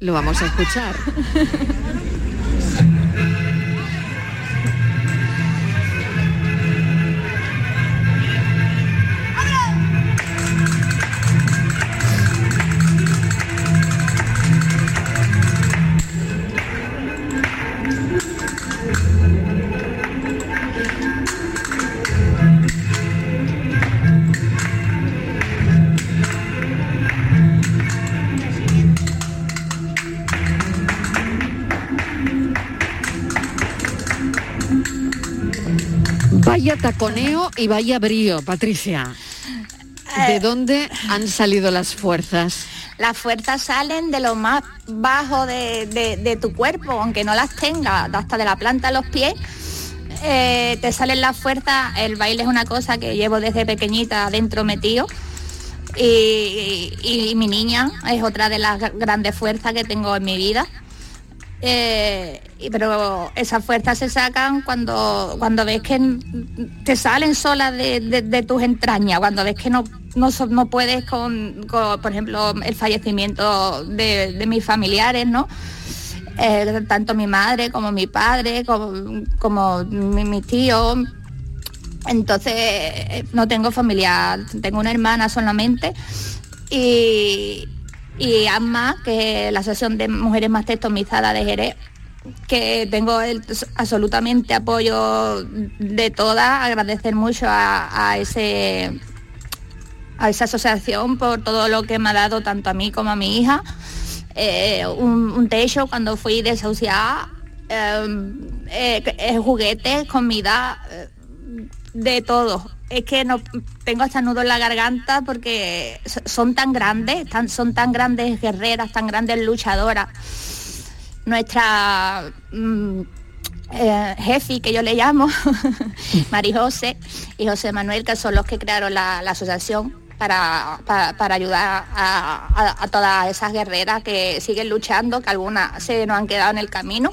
Lo vamos a escuchar. Vaya taconeo y vaya brío, Patricia. ¿De dónde han salido las fuerzas? Las fuerzas salen de lo más bajo de, de- de tu cuerpo, aunque no las tengas, hasta de la planta a los pies. eh, te salen las fuerzas, el baile es una cosa que llevo desde pequeñita adentro metido y, y- y mi niña es otra de las gr- grandes fuerzas que tengo en mi vida. Eh, pero esas fuerzas se sacan cuando, cuando ves que te salen solas de, de- tus entrañas, cuando ves que no, no, no puedes con, con, por ejemplo, el fallecimiento de, de mis familiares, ¿no? Eh, tanto mi madre como mi padre, como, como mi, mi tío. Entonces, eh, no tengo familia, tengo una hermana solamente. Y, y AMA, que es la Asociación de Mujeres Más Testomizadas de Jerez, que tengo el absolutamente apoyo de todas, agradecer mucho a, ese a esa asociación por todo lo que me ha dado tanto a mí como a mi hija. Eh, un, techo cuando fui desahuciada, eh, eh, juguetes, comida, eh, de todo. Es que no tengo hasta nudo en la garganta porque so- son tan grandes, son tan grandes guerreras, tan grandes luchadoras. Nuestra mm, eh, jefe, que yo le llamo, Mari José y José Manuel, que son los que crearon la, asociación para, para- ayudar a, a- a todas esas guerreras que siguen luchando, que algunas se nos han quedado en el camino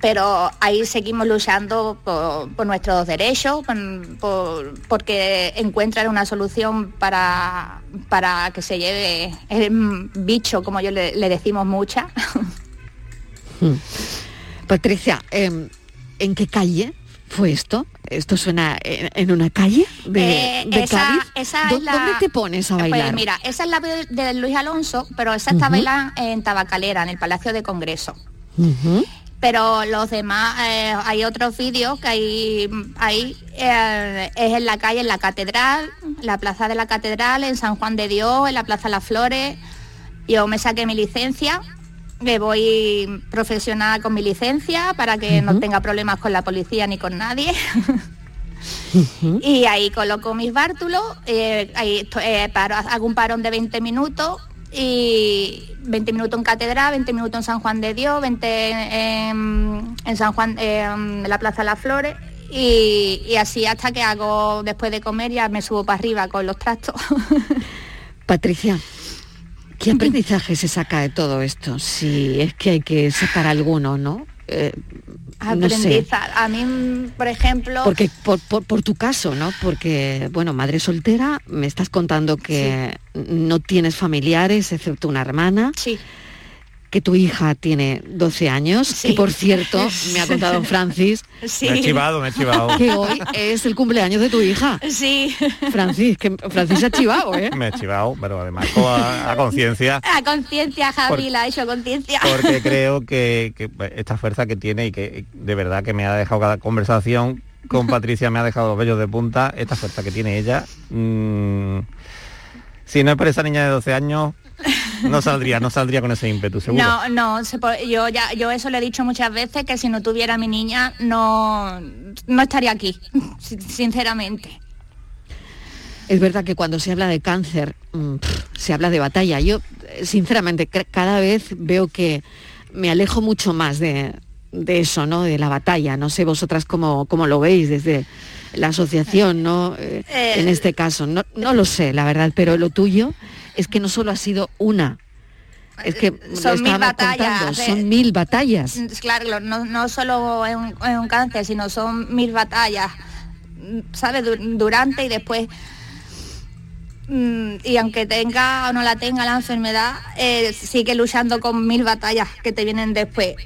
pero ahí seguimos luchando por, por nuestros derechos, por- por- porque encuentran una solución para, para que se lleve el bicho, como yo le, le decimos muchas. Patricia, em, ¿en qué calle fue esto? ¿Esto suena en, en una calle de, Eh, de esa- Cádiz? esa ¿Dó- es la- ¿Dónde te pones a bailar? Pues mira, esa es la de Luis Alonso, pero esa está Ujú. bailando en Tabacalera, en el Palacio de Congreso. Pero los demás, eh, hay otros vídeos que hay, ahí eh, es en la calle, en la catedral, la plaza de la catedral, en San Juan de Dios, en la plaza Las Flores. Yo me saqué mi licencia me voy profesional con mi licencia para que no tenga problemas con la policía ni con nadie. Y ahí coloco mis bártulos, eh, ahí paro- hago un parón de 20 minutos y 20 minutos en Catedral, 20 minutos en San Juan de Dios, 20 en, en San Juan, en la Plaza de las Flores y, y así hasta que hago después de comer ya me subo para arriba con los trastos. Patricia, ¿qué aprendizaje se saca de todo esto? Si es que hay que sacar alguno, ¿no? Eh, no sé. Aprendiza- A mí, por ejemplo, Porque por, por- por tu caso, ¿no? Porque, bueno, madre soltera, me estás contando que no tienes familiares excepto una hermana. Sí. Que tu hija tiene 12 años. Y por cierto, me ha contado Francis Sí. Me he chivado, me he chivado. que hoy es el cumpleaños de tu hija. Sí. Francis, que Francis ha chivado, ¿eh? Me he chivado, pero además a, a conciencia, a conciencia, Javi, Por- la ha hecho conciencia. porque creo que, que esta fuerza que tiene y que de verdad que me ha dejado cada conversación con Patricia me ha dejado los vellos de punta, esta fuerza que tiene ella. mm, si no es por esa niña de 12 años, no saldría, no saldría con ese ímpetu, seguro. No, no, se yo ya, yo eso le he dicho muchas veces que si no tuviera a mi niña no, no estaría aquí, sin- sinceramente. Es verdad que cuando se habla de cáncer, mm, se habla de batalla. Yo, eh, sinceramente, cada vez veo que me alejo mucho más de, de eso, ¿no? De la batalla. No sé vosotras cómo, cómo lo veis desde la asociación, ¿no? Eh, Eh, en este caso. No, no lo sé, la verdad, pero lo tuyo es que no solo ha sido una. Es que lo Son mil batallas, contando, eh. son mil batallas. Mm, Claro, no, no solo es un, es un cáncer, sino son mil batallas, mm, ¿sabes? Du- Durante y después. Mm, Y aunque tenga o no la tenga la enfermedad, eh, sigue luchando con mil batallas que te vienen después.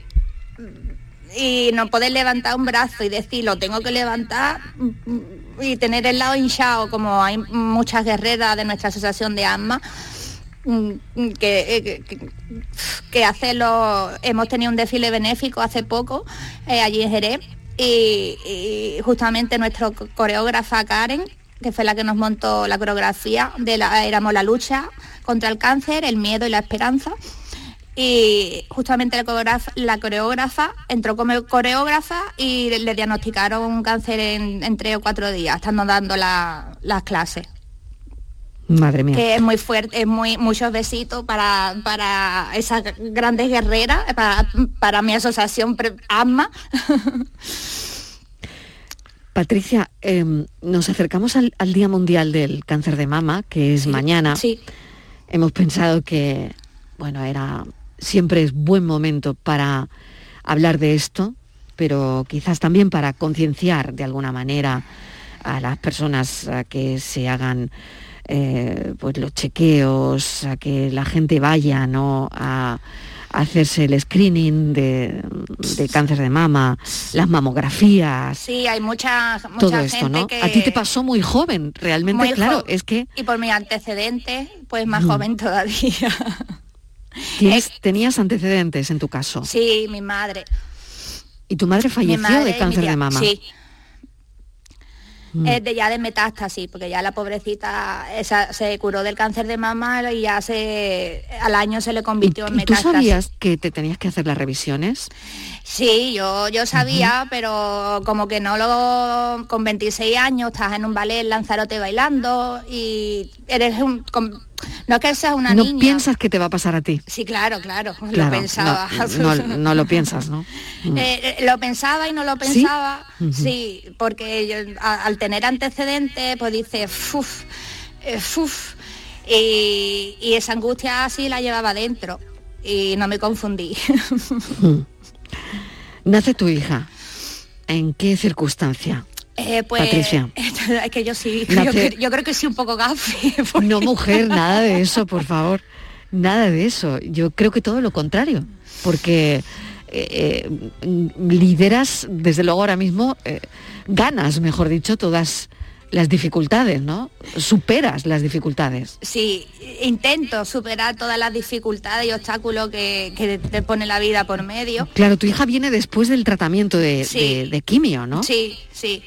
Y no poder levantar un brazo y decir, lo tengo que levantar mm, y tener el lado hinchado, como hay muchas guerreras de nuestra asociación de asma, mm, que, eh, que- que- que hace hemos tenido un desfile benéfico hace poco eh, allí en Jerez y, y justamente nuestra co- coreógrafa Karen que fue la que nos montó la coreografía de la éramos la lucha contra el cáncer el miedo y la esperanza y justamente la coreógrafa, la coreógrafa entró como coreógrafa y le diagnosticaron un cáncer en, en tres o cuatro días estando dando la- las clases Madre mía. que es muy fuerte, es muy muchos besitos para, para esas grandes guerreras, para, para mi asociación ASMA. Patricia, em, nos acercamos al, al Día Mundial del Cáncer de Mama, que es mañana. Sí. Hemos pensado que, bueno, era siempre es buen momento para hablar de esto, pero quizás también para concienciar de alguna manera a las personas a que se hagan eh, pues los chequeos, a que la gente vaya ¿no? a, a hacerse el screening de, de cáncer de mama, las mamografías, Sí, hay mucha, mucha todo gente esto, ¿no? que... A ti te pasó muy joven, realmente, muy claro, jo- es que Y por mis antecedentes, pues más joven todavía. Tienes- tenías antecedentes en tu caso. Sí, mi madre. Y tu madre falleció madre de cáncer tía- de mama. Sí, Mm. es de ya de metástasis, porque ya la pobrecita esa, se curó del cáncer de mama y ya se al año se le convirtió en ¿Y tú metástasis. sabías que te tenías que hacer las revisiones? Sí, yo, yo sabía, pero como que no lo... Con 26 años estás en un ballet Lanzarote bailando y eres un... com- no es que seas una no niña. piensas que te va a pasar a ti. Sí, claro, claro, lo pensaba. No, no- no lo piensas, ¿no? Eh, eh, lo pensaba y no lo ¿Sí? pensaba, sí, porque yo, a- al tener antecedentes, pues dice, "Fuf, eh, fuf", y, y esa angustia así la llevaba dentro y no me confundí. Nace tu hija. ¿En qué circunstancia? Eh, pues, Patricia. es que yo sí, yo, creo que sí un poco gafe. No, mujer, nada de eso, por favor. Nada de eso. Yo creo que todo lo contrario. Porque eh, eh, lideras, desde luego ahora mismo, ganas, mejor dicho, todas las dificultades, ¿no? Superas las dificultades. Sí, intento superar todas las dificultades y obstáculos que, que te pone la vida por medio. Claro, tu hija viene después del tratamiento de, Sí. de- de quimio, ¿no? Sí, sí.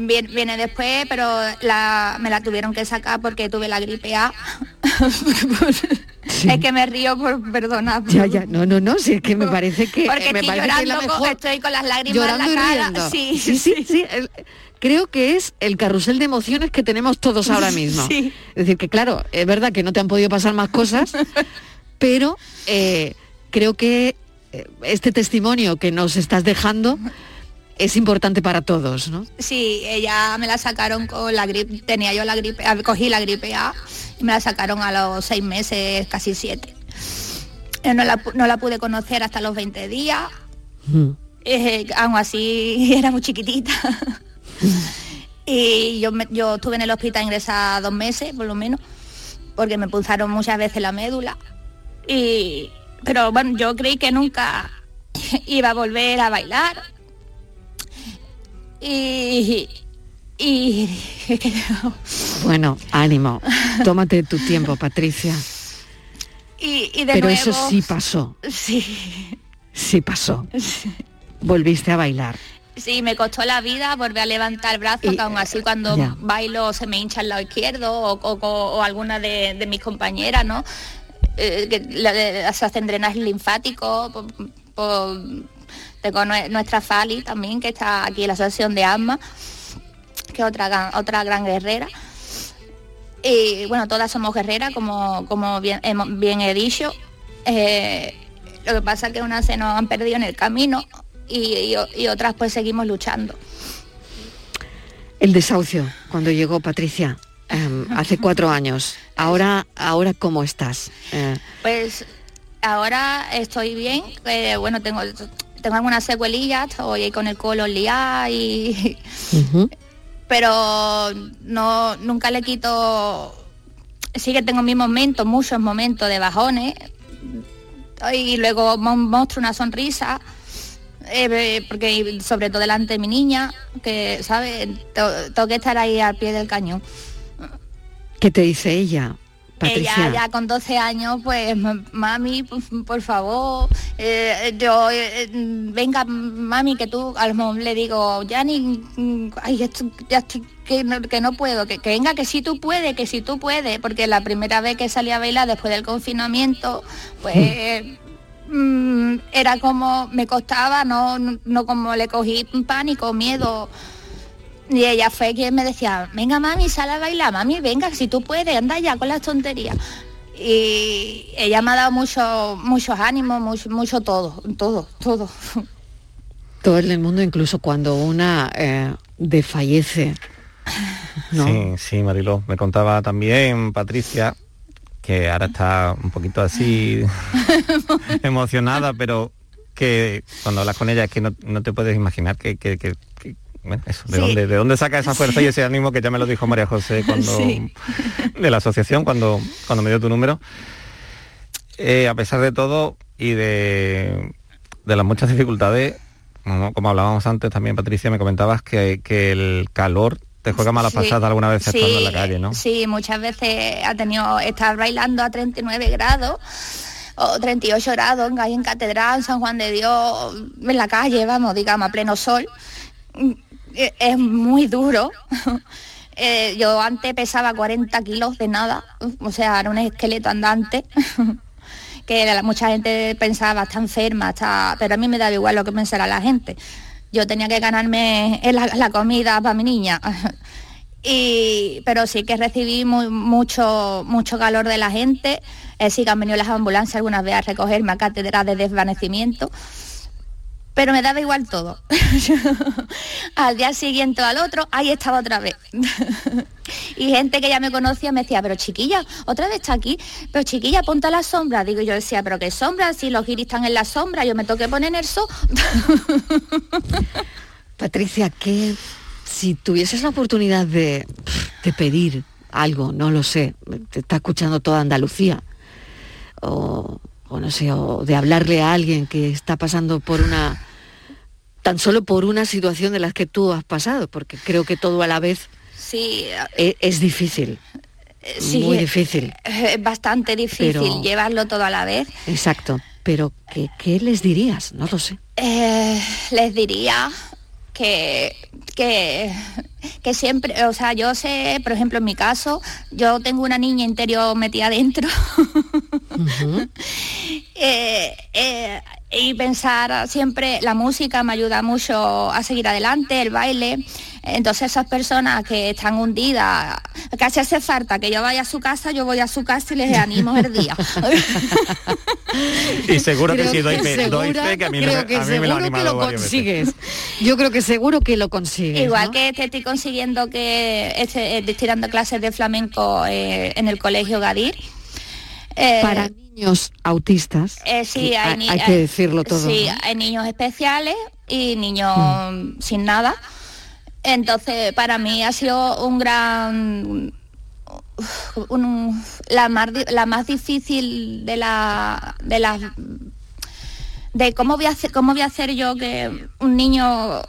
Viene, viene después, pero la- me la tuvieron que sacar porque tuve la gripe A. Es que me río por perdonar. Ya, ya, no, no, no, si es que me parece que Porque eh, me estoy parece que es la llorando, con- mejor estoy con las lágrimas en la cara. Sí, sí, sí, sí, el- creo que es el carrusel de emociones que tenemos todos ahora mismo. Es decir, que claro, es verdad que no te han podido pasar más cosas, pero eh, creo que eh, este testimonio que nos estás dejando es importante para todos, ¿no? Sí, ella me la sacaron con la gripe, tenía yo la gripe, ah, cogí la gripe A y me la sacaron a los seis meses, casi siete. Eh, No la, no la pude conocer hasta los 20 días, eh, aún así era muy chiquitita. y yo, me- yo estuve en el hospital ingresada dos meses, por lo menos, porque me punzaron muchas veces la médula. Y, pero bueno, yo creí que nunca iba a volver a bailar. Y, y Bueno, ánimo, tómate tu tiempo, Patricia. Y, y de Pero nuevo, eso sí pasó, Sí, sí pasó. Volviste a bailar. sí, me costó la vida volver a levantar el brazo, que aún así cuando ya. bailo se me hincha el lado izquierdo o, o- o alguna de, de mis compañeras, ¿no? Eh, que la- la- se hacen drenaje linfático. por- por- tengo nue- nuestra Fali también, que está aquí en la asociación de asma, que es otra, gran- otra gran guerrera. Y bueno, todas somos guerreras, como, como bien, bien he dicho. Eh, lo que pasa es que unas se nos han perdido en el camino y, y- y otras pues seguimos luchando. El desahucio, cuando llegó Patricia, em, hace cuatro años. Ahora, ahora ¿cómo estás? Eh, Pues ahora estoy bien, eh, bueno, tengo, tengo algunas secuelillas, estoy con el colon liado y... Pero no, nunca le quito... Sí que tengo mis momentos, muchos momentos de bajones. Y luego muestro una sonrisa. eh, porque sobre todo delante de mi niña, que, ¿sabes? Tengo que estar ahí al pie del cañón. ¿Qué te dice ella, Patricia? Ella ya con 12 años, pues "M- mami, por, por favor, eh, yo, eh, eh, venga mami, que tú, a lo mejor le digo, ya ni, mm, ay, esto- ya estoy, que no, que no puedo, que, que venga, que si tú puedes, que si tú puedes, porque la primera vez que salí a bailar después del confinamiento, pues... mm, era como me costaba, no, no, no como le cogí pánico, miedo, y ella fue quien me decía, venga mami, sal a bailar, mami, venga, si tú puedes, anda ya con las tonterías. Y ella me ha dado mucho, muchos ánimos, mucho, mucho todo, todo, todo. Todo en el mundo, incluso cuando una eh, desfallece. ¿no? Sí, sí, Mariló. Me contaba también Patricia, que ahora está un poquito así emocionada, pero que cuando hablas con ella es que no, no te puedes imaginar que- que- bueno, eso, ¿de, Sí. dónde, ¿De dónde saca esa fuerza y ese ánimo que ya me lo dijo María José cuando Sí. de la asociación cuando, cuando me dio tu número? Eh, a pesar de todo y de, de las muchas dificultades, como, como hablábamos antes también, Patricia, me comentabas que, que el calor te juega malas Sí. pasadas alguna vez estando en la Sí, calle, ¿no? Sí, muchas veces ha tenido estar bailando a 39 grados o 38 grados ahí en Catedral, San Juan de Dios, en la calle, vamos, digamos, a pleno sol. Eh, Es muy duro. Eh, yo antes pesaba 40 kilos de nada, o sea, era un esqueleto andante. que mucha gente pensaba, está enferma, está... pero a mí me daba igual lo que pensara la gente. Yo tenía que ganarme la, la comida para mi niña. Y, pero sí que recibí mucho, mucho calor de la gente. Eh, sí que han venido las ambulancias algunas veces a recogerme a cátedra de desvanecimiento. Pero me daba igual todo. al día siguiente o al otro, ahí estaba otra vez. y gente que ya me conocía me decía, pero chiquilla, otra vez está aquí, pero chiquilla, ponte a la sombra. Digo, yo decía, pero qué sombra, si los guiris están en la sombra, yo me toqué poner en el sol. Patricia, que si tuvieses la oportunidad de, de pedir algo, no lo sé, te está escuchando toda Andalucía, o, o no sé, o de hablarle a alguien que está pasando por una, tan solo por una situación de las que tú has pasado, porque creo que todo a la vez sí, e- es, difícil, sí, muy difícil, Es bastante difícil Pero- llevarlo todo a la vez. exacto. Pero ¿qué, qué les dirías? No lo sé. Eh, les diría que, que, que siempre, o sea, yo sé, por ejemplo, en mi caso, yo tengo una niña interior metida adentro. Eh, eh, y pensar siempre, la música me ayuda mucho a seguir adelante, el baile. Entonces esas personas que están hundidas, casi hace falta que yo vaya a su casa, yo voy a su casa y les animo el día. Y seguro que Creo sí, doy que fe, doy segura- fe que a mí, creo me- que a mí me lo ha seguro que lo consigues. Yo creo que seguro que lo consigues. Igual ¿no? que te estoy consiguiendo que este- eh, estoy dando clases de flamenco eh, en el colegio Gadir. Eh, Para niños autistas, eh, sí, hay, hay, ni- hay que decirlo todo. Sí, ¿no? hay niños especiales y niños Mm. sin nada. Entonces, para mí ha sido un gran un- la, más, la más difícil de la de las de cómo voy a hacer cómo voy a hacer yo que un niño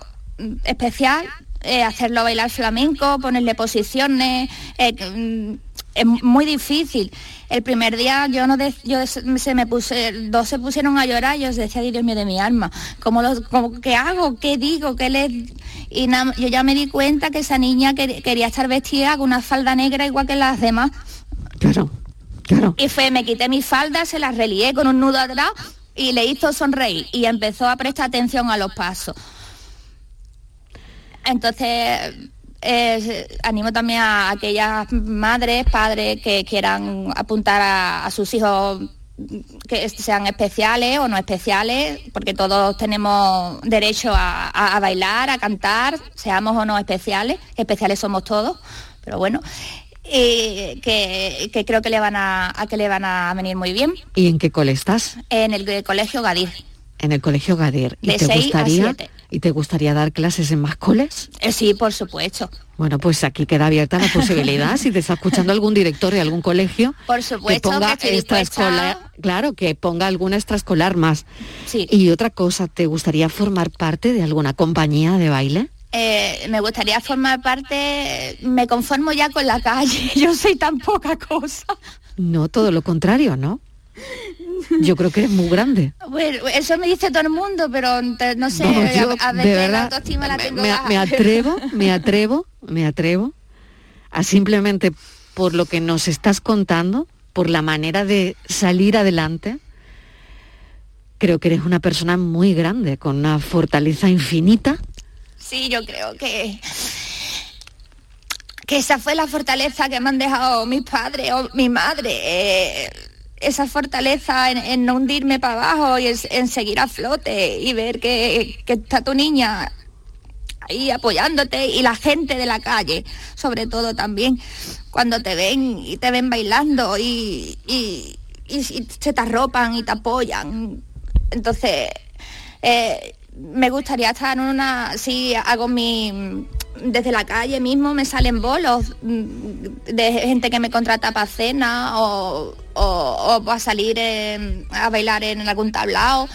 especial eh, hacerlo bailar flamenco ponerle posiciones eh, mm, es muy difícil el primer día yo no de- yo se me puse dos se pusieron a llorar y yo decía "Ay, Dios mío de mi alma cómo lo cómo- qué hago qué digo qué le y na- yo ya me di cuenta que esa niña quer- quería estar vestida con una falda negra igual que las demás Claro, claro. y fue, me quité mi falda, se la relié con un nudo atrás y le hizo sonreír y empezó a prestar atención a los pasos. Entonces, eh, animo también a aquellas madres, padres que quieran apuntar a, a sus hijos que sean especiales o no especiales, porque todos tenemos derecho a, a- a bailar, a cantar, seamos o no especiales, especiales somos todos, pero bueno, y que, que creo que le van a, a que le van a venir muy bien ¿Y en qué cole estás? en el, eh, colegio Gadir. En el colegio Gadir. ¿Y De te seis a gustaría siete. Y te gustaría dar clases en más coles? Eh, sí, por supuesto. Bueno, pues aquí queda abierta la posibilidad, si te está escuchando algún director de algún colegio, Por que supuesto que, ponga extraescolar, claro, que ponga alguna extraescolar más. Sí. Y otra cosa, ¿te gustaría formar parte de alguna compañía de baile? Eh, me gustaría formar parte, me conformo ya con la calle, yo soy tan poca cosa. No, todo lo contrario, ¿no? Yo creo que eres muy grande. Bueno, eso me dice todo el mundo, pero no sé, No, a- yo, a, de veces la verdad, autoestima la tengo me, baja. me atrevo, me atrevo, me atrevo a simplemente por lo que nos estás contando, por la manera de salir adelante, creo que eres una persona muy grande, con una fortaleza infinita. Sí, yo creo que que esa fue la fortaleza que me han dejado mis padres o mi madre. eh, esa fortaleza en, no hundirme para abajo y en, seguir a flote y ver que, está tu niña ahí apoyándote y la gente de la calle, sobre todo también, cuando te ven y te ven bailando y se te arropan y te apoyan. Entonces, eh, me gustaría estar en una, si hago mi, desde la calle mismo me salen bolos mm, de gente que me contrata para cena o, o, o para salir a bailar en algún tablao.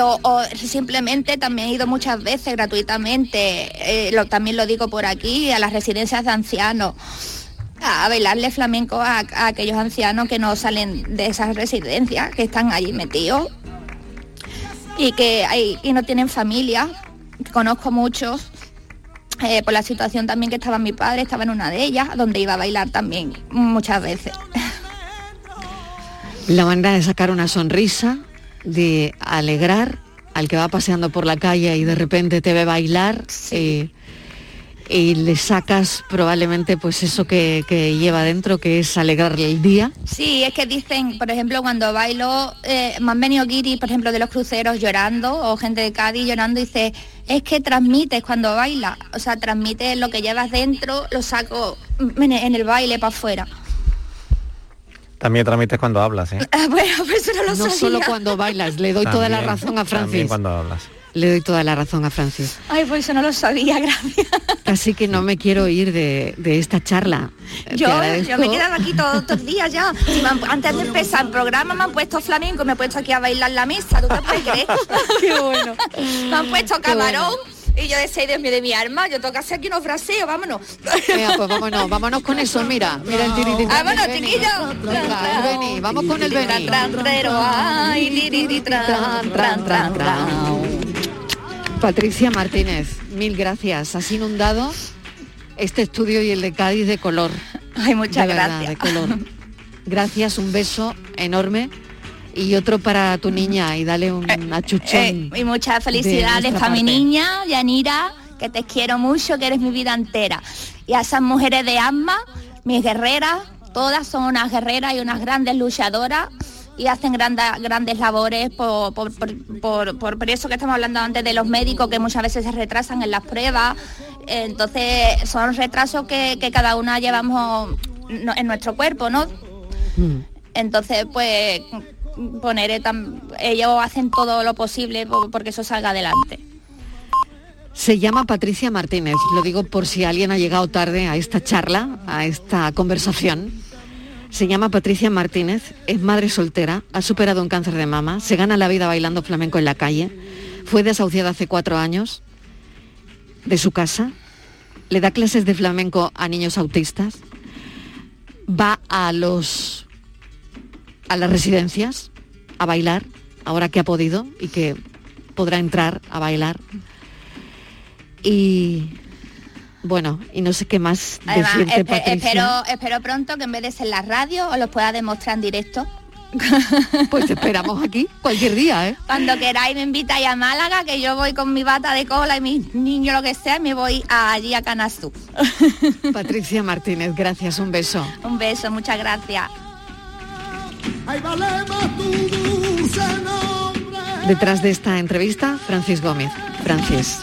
O, o simplemente también he ido muchas veces gratuitamente, eh, lo- también lo digo por aquí, a las residencias de ancianos, a bailarle flamenco a aquellos ancianos que no salen de esas residencias, que están allí metidos y que hay, y no tienen familia. Conozco muchos, eh, por la situación también que estaba mi padre, estaba en una de ellas, donde iba a bailar también muchas veces. La manera de sacar una sonrisa, de alegrar al que va paseando por la calle y de repente te ve bailar eh, y le sacas probablemente pues eso que, que lleva dentro, que es alegrarle el día. Sí, es que dicen, por ejemplo, cuando bailo, eh, me han venido guiris, por ejemplo, de los cruceros llorando, o gente de Cádiz llorando, y dice, es que transmites cuando baila, o sea, transmites lo que llevas dentro, lo saco en en el baile para afuera. También transmites cuando hablas, ¿eh? Bueno, pues eso no lo No sabía. solo cuando bailas, le doy toda la También, razón a También Francis. cuando hablas. Le doy toda la razón a Francis. Ay, pues eso no lo sabía, gracias. Así que no me quiero ir de, de esta charla. Te Yo, yo me he quedado aquí todos estos días ya. Si me han- antes de empezar el programa me han puesto flamenco, me he puesto aquí a bailar la mesa, ¿tú te puedes creer? Qué bueno. Me han puesto camarón y yo decía, "Ay, Dios mío, de mi alma, yo tengo que hacer aquí unos fraseos, vámonos. Venga, pues vámonos, vámonos con eso, mira, mira el. Vámonos, chiquillos. Venga, el Beni, vamos con el Beni. Tran, ay, tran, tran, tran, tran. Patricia Martínez, mil gracias. Has inundado este estudio y el de Cádiz de color. Ay, muchas De verdad, gracias. de color. Gracias, un beso enorme y otro para tu niña y dale un achuchón. Eh, y muchas felicidades para mi niña, Yanira, que te quiero mucho, que eres mi vida entera. Y a esas mujeres de alma, mis guerreras, todas son unas guerreras y unas grandes luchadoras y hacen granda- grandes labores por, por, por- por- eso que estamos hablando antes de los médicos que muchas veces se retrasan en las pruebas. Entonces son retrasos que, que cada una llevamos en nuestro cuerpo, ¿no? Entonces, pues poner tam- ellos hacen todo lo posible po- porque eso salga adelante. Se llama Patricia Martínez, lo digo por si alguien ha llegado tarde a esta charla, a esta conversación. Se llama Patricia Martínez, es madre soltera, ha superado un cáncer de mama, se gana la vida bailando flamenco en la calle, fue desahuciada hace cuatro años de su casa, le da clases de flamenco a niños autistas, va a los a las residencias a bailar, ahora que ha podido y que podrá entrar a bailar. Y bueno, y no sé qué más Además, decirte, espe- Patricia. espero, espero pronto que en vez de ser la radio os los pueda demostrar en directo. Pues te esperamos aquí cualquier día, ¿eh? Cuando queráis me invitáis a Málaga, que yo voy con mi bata de cola y mis niños lo que sea, y me voy a- allí a Canastú. Patricia Martínez, gracias, un beso. Un beso, muchas gracias. Detrás de esta entrevista, Francis Gómez. Francis,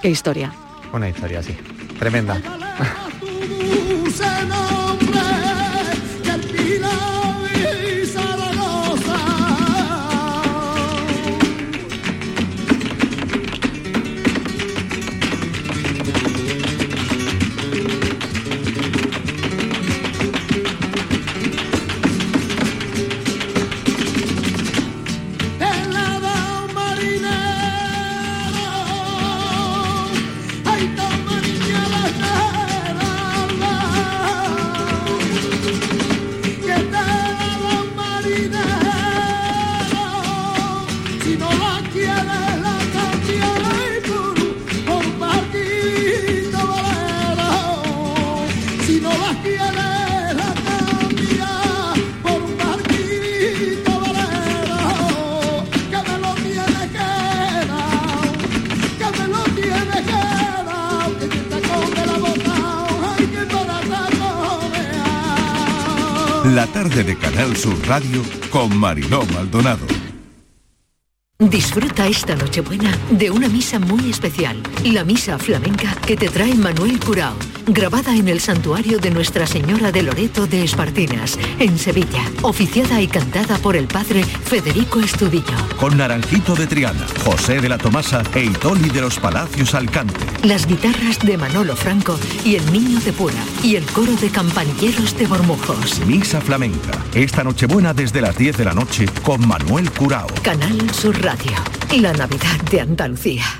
qué historia. Una historia así. Tremenda. Canal Sur Radio con Mariló Maldonado. Disfruta esta Nochebuena de una misa muy especial, la misa flamenca que te trae Manuel Curao, grabada en el santuario de Nuestra Señora de Loreto de Espartinas, en Sevilla, oficiada y cantada por el padre Federico Estudillo. Con Naranjito de Triana, José de la Tomasa e Itoli de los Palacios Alcante. Las guitarras de Manolo Franco y el Niño de Pura y el coro de campanilleros de Bormujos. Misa Flamenca. Esta Nochebuena desde las 10 de la noche con Manuel Curao. Canal Sur Radio, la Navidad de Andalucía.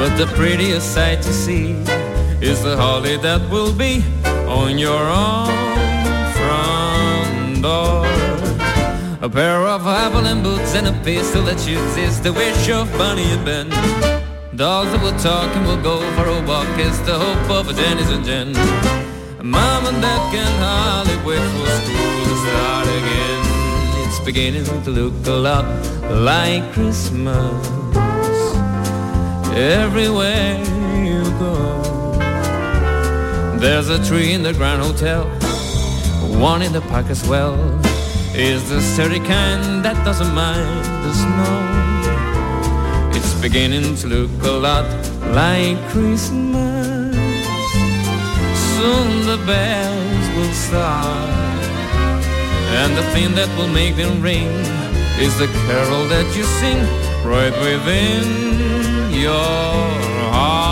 But the prettiest sight to see is the holly that will be on your own front door. A pair of Avalon boots and a pistol that shoots is the wish of Bunny and Ben. Dogs that will talk and will go for a walk is the hope of a Dennis and Jen. Mom and Dad can hardly wait for school to start again. It's beginning to look a lot like Christmas everywhere you go. There's a tree in the Grand Hotel, one in the park as well. Is the sturdy kind that doesn't mind the snow. It's beginning to look a lot like Christmas. Soon the bells will start, and the thing that will make them ring is the carol that you sing right within your heart.